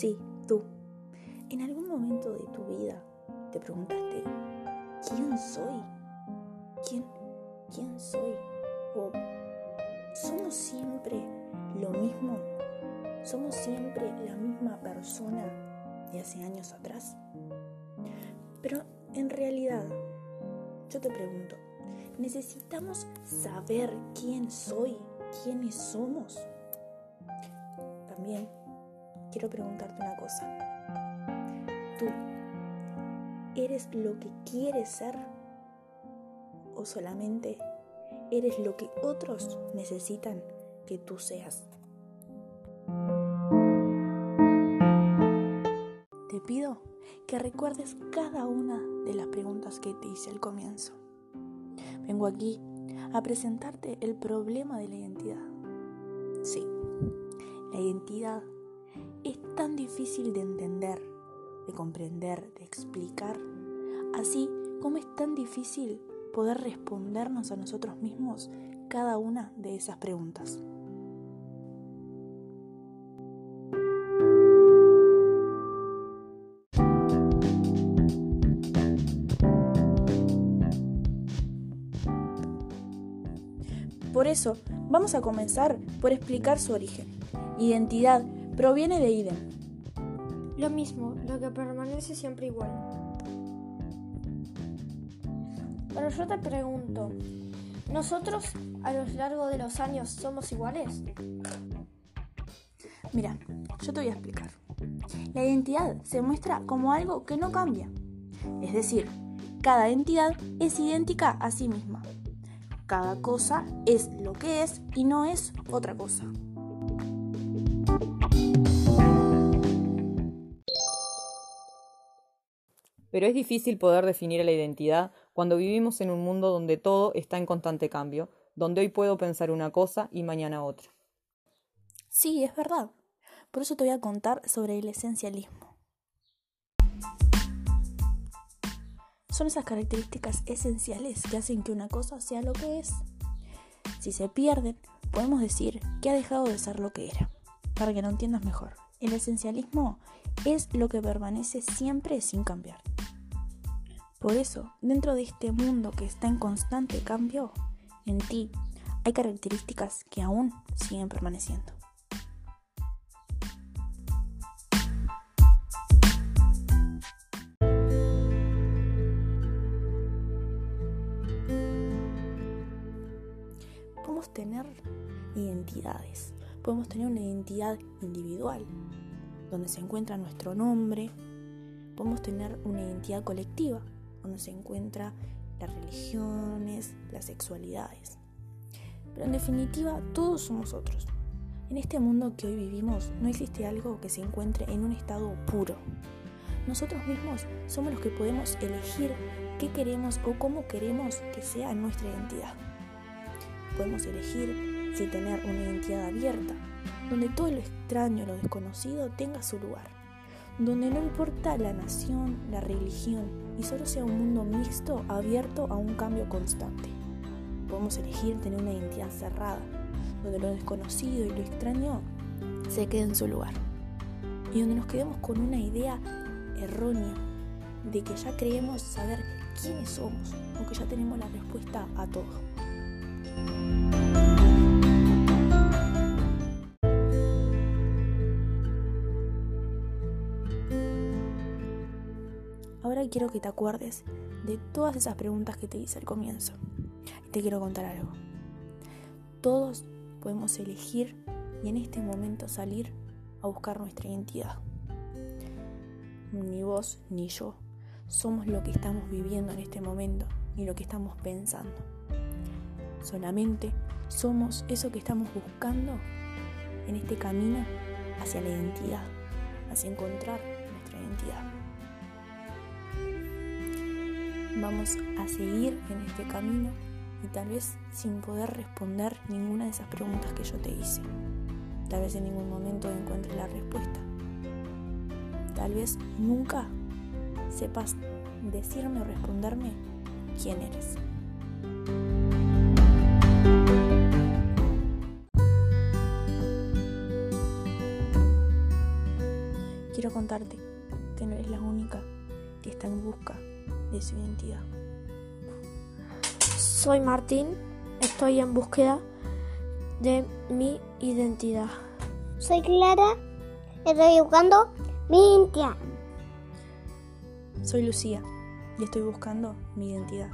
Sí, tú. ¿En algún momento de tu vida te preguntaste, ¿quién soy? ¿Quién, quién soy? ¿O somos siempre lo mismo? ¿Somos siempre la misma persona de hace años atrás? Pero en realidad, yo te pregunto, ¿necesitamos saber quién soy? ¿Quiénes somos? También quiero preguntarte una cosa. ¿Tú eres lo que quieres ser? ¿O solamente eres lo que otros necesitan que tú seas? Te pido que recuerdes cada una de las preguntas que te hice al comienzo. Vengo aquí a presentarte el problema de la identidad. Sí, la identidad es tan difícil de entender, de comprender, de explicar, así como es tan difícil poder respondernos a nosotros mismos cada una de esas preguntas. Por eso, vamos a comenzar por explicar su origen. Identidad proviene de idem. Lo mismo, lo que permanece siempre igual. Pero yo te pregunto, ¿nosotros a lo largo de los años somos iguales? Mira, yo te voy a explicar. La identidad se muestra como algo que no cambia. Es decir, cada entidad es idéntica a sí misma. Cada cosa es lo que es y no es otra cosa. Pero es difícil poder definir la identidad cuando vivimos en un mundo donde todo está en constante cambio, donde hoy puedo pensar una cosa y mañana otra. Sí, es verdad. Por eso te voy a contar sobre el esencialismo. Son esas características esenciales que hacen que una cosa sea lo que es. Si se pierden, podemos decir que ha dejado de ser lo que era. Para que lo entiendas mejor, el esencialismo es lo que permanece siempre sin cambiar. Por eso, dentro de este mundo que está en constante cambio, en ti hay características que aún siguen permaneciendo. podemos tener identidades. Podemos tener una identidad individual, donde se encuentra nuestro nombre. Podemos tener una identidad colectiva, donde se encuentran las religiones, las sexualidades. Pero en definitiva, todos somos otros. En este mundo que hoy vivimos no existe algo que se encuentre en un estado puro. Nosotros mismos somos los que podemos elegir qué queremos o cómo queremos que sea nuestra identidad podemos elegir si tener una identidad abierta, donde todo lo extraño, lo desconocido tenga su lugar, donde no importa la nación, la religión, y solo sea un mundo mixto abierto a un cambio constante. Podemos elegir tener una identidad cerrada, donde lo desconocido y lo extraño se quede en su lugar, y donde nos quedemos con una idea errónea de que ya creemos saber quiénes somos o que ya tenemos la respuesta a todo. Ahora quiero que te acuerdes de todas esas preguntas que te hice al comienzo. Y te quiero contar algo. Todos podemos elegir y en este momento salir a buscar nuestra identidad. Ni vos ni yo somos lo que estamos viviendo en este momento ni lo que estamos pensando. Solamente somos eso que estamos buscando en este camino hacia la identidad, hacia encontrar nuestra identidad. Vamos a seguir en este camino y tal vez sin poder responder ninguna de esas preguntas que yo te hice. Tal vez en ningún momento encuentres la respuesta. Tal vez nunca sepas decirme o responderme quién eres. contarte que no eres la única que está en busca de su identidad. Soy Martín, estoy en búsqueda de mi identidad. Soy Clara, estoy buscando mi identidad. Soy Lucía y estoy buscando mi identidad.